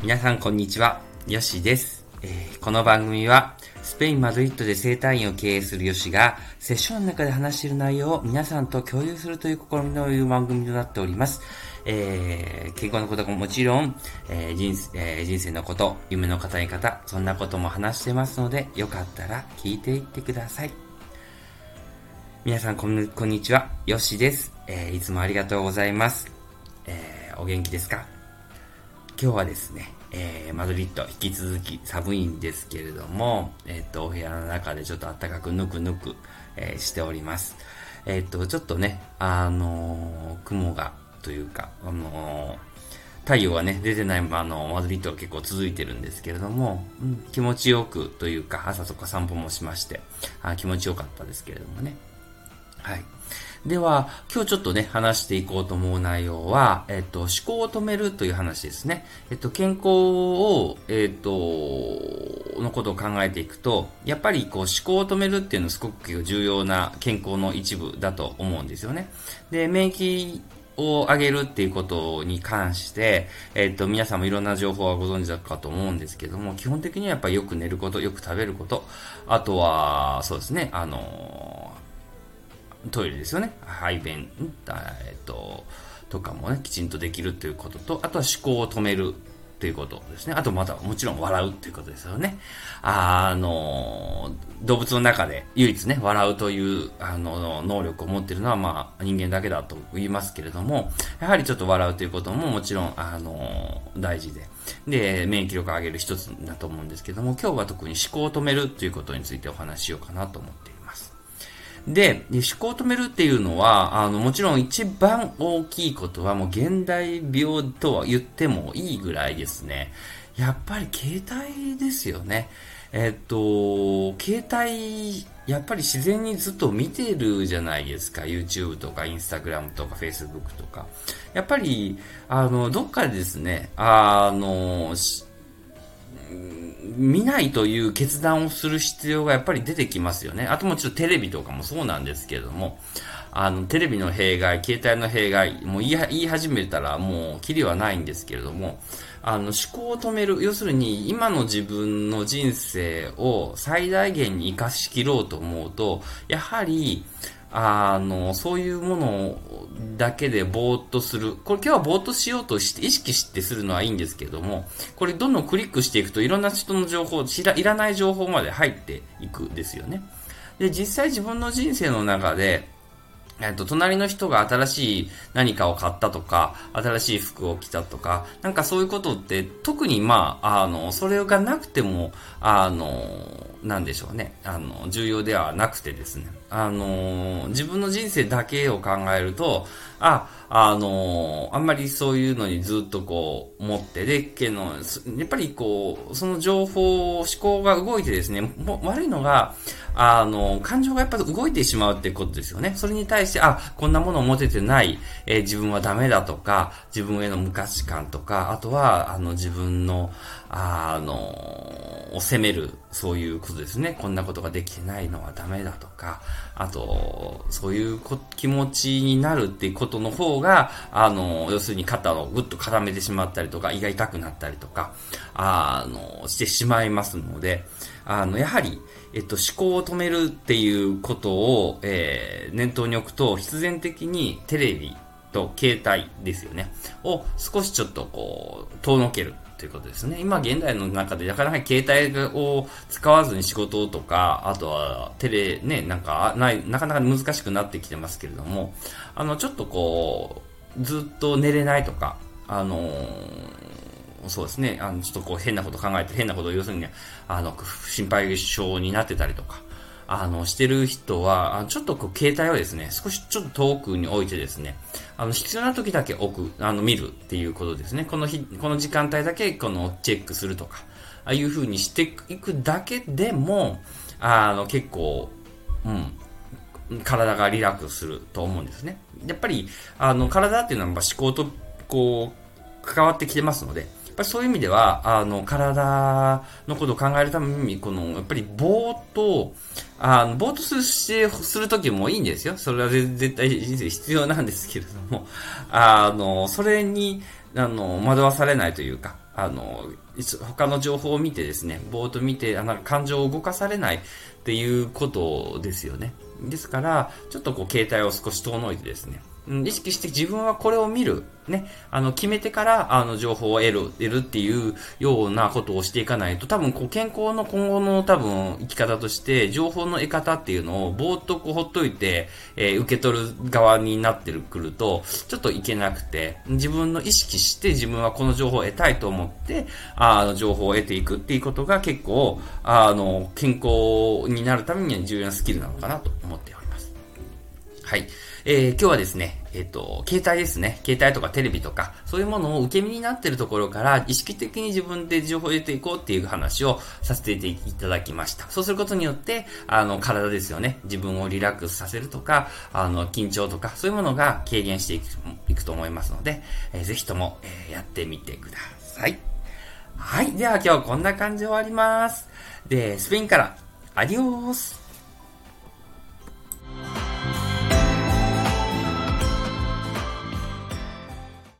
皆さんこんにちは、ヨシです、えー、この番組はスペイン・マドリッドで生態院を経営するヨシがセッションの中で話している内容を皆さんと共有するという試みのいう番組となっております。えー、健康のことももちろん、えー人え、人生のこと、夢の語り方、そんなことも話してますので、よかったら聞いていってください。皆さんこんにちは、ヨシです、えー。いつもありがとうございます。えー、お元気ですか？今日はですね、えー、マドリッド引き続き寒いんですけれども、えっ、と、お部屋の中でちょっと暖かくぬくぬく、えー、しております。えっ、と、ちょっとね、あの雲が、というか、あの太陽がね、出てない、まあの、マドリッドは結構続いてるんですけれども、うん、気持ちよくというか、朝とか散歩もしまして、あ気持ちよかったですけれどもね。はい。では、今日ちょっとね、話していこうと思う内容は、えっと、思考を止めるという話ですね。えっと、健康を、えっと、のことを考えていくと、やっぱりこう思考を止めるっていうのはすごく重要な健康の一部だと思うんですよね。で、免疫を上げるっていうことに関して、えっ、と、皆さんもいろんな情報はご存知だかと思うんですけども、基本的にはやっぱりよく寝ること、よく食べること、あとは、そうですね、あのトイレですよね。排便、えっと、とかもね、きちんとできるということと、あとは思考を止めるということですね。あとまた、もちろん笑うということですよね。あの、動物の中で唯一ね、笑うという、あの、能力を持っているのは、まあ、人間だけだと言いますけれども、やはりちょっと笑うということももちろん、あの、大事で。で、免疫力を上げる一つだと思うんですけども、今日は特に思考を止めるということについてお話ししようかなと思っています。で、思考を止めるっていうのは、あの、もちろん一番大きいことはもう現代病とは言ってもいいぐらいですね。やっぱり携帯ですよね。えっと、携帯、やっぱり自然にずっと見てるじゃないですか。YouTube とか Instagram とか Facebook とか。やっぱり、あの、どっかでですね、あの、見ないという決断をする必要がやっぱり出てきますよね。あともちろんテレビとかもそうなんですけれども、あの、テレビの弊害、携帯の弊害、もう言い始めたらもうキリはないんですけれども、あの、思考を止める、要するに今の自分の人生を最大限に活かしきろうと思うと、やはり、あの、そういうものだけでぼーっとする。これ今日はぼーっとしようとして意識してするのはいいんですけども、これどんどんクリックしていくといろんな人の情報、いらいらない情報まで入っていくですよね。で、実際自分の人生の中で、えっと、隣の人が新しい何かを買ったとか、新しい服を着たとか、なんかそういうことって、特にまあ、あの、それがなくても、あの、なんでしょうね。あの、重要ではなくてですね。あの、自分の人生だけを考えると、あ、あの、あんまりそういうのにずっとこう、持ってで、けの、やっぱりこう、その情報、思考が動いてですね、も悪いのが、あの、感情がやっぱり動いてしまうってことですよね。それに対して、あ、こんなものを持ててない、え、自分はダメだとか、自分への無価値観とか、あとは、あの、自分の、あの、を責める、そういうことですね。こんなことができてないのはダメだとか、あと、そういう気持ちになるっていうことの方が、あの、要するに肩をぐっと絡めてしまったりとか、胃が痛くなったりとか、あの、してしまいますので、あの、やはり、えっと、思考を止めるっていうことを、えー、念頭に置くと、必然的にテレビと携帯ですよね。を少しちょっとこう、遠のけるということですね。今現代の中でなかなか携帯を使わずに仕事とか、あとはテレ、ね、なんか、ない、なかなか難しくなってきてますけれども、あの、ちょっとこう、ずっと寝れないとか、あのーそうですね、あの、ちょっとこう変なこと考えて、変なことを要するに、ね、あの、心配性になってたりとか、あの、してる人は、ちょっとこう、携帯をですね、少しちょっと遠くに置いてですね、あの、必要な時だけ置く、あの、見るっていうことですね。この日、この時間帯だけ、この、チェックするとか、ああいう風にしていくだけでも、あの、結構、うん、体がリラックスすると思うんですね。やっぱり、あの、体っていうのは、思考と、こう、関わってきてますので、やっぱりそういう意味では、あの、体のことを考えるために、この、やっぱりぼーっと、あの、ぼーっとするしてするときもいいんですよ。それは絶対人生必要なんですけれども、あの、それに、あの、惑わされないというか、あの、他の情報を見てですね、ぼーっと見て、あの、感情を動かされないっていうことですよね。ですから、ちょっとこう、携帯を少し遠のいてですね、うん。意識して自分はこれを見る、ね、あの、決めてから、あの、情報を得る、得るっていうようなことをしていかないと、多分、こう、健康の今後の多分、生き方として、情報の得方っていうのを、ぼーっとこう、ほっといて、えー、受け取る側になってくると、ちょっといけなくて、自分の意識して自分はこの情報を得たいと思って、あの、情報を得ていくっていうことが結構、あの、健康になるためには重要なスキルなのかなと思ってます。はい。えー、今日はですね、えっ、ー、と、携帯ですね。携帯とかテレビとか、そういうものを受け身になっているところから、意識的に自分で情報を入れていこうっていう話をさせていただきました。そうすることによって、あの、体ですよね。自分をリラックスさせるとか、あの、緊張とか、そういうものが軽減していくいくと思いますので、えー、ぜひとも、えー、やってみてください。はい。では今日はこんな感じで終わります。で、スペインから、アディオース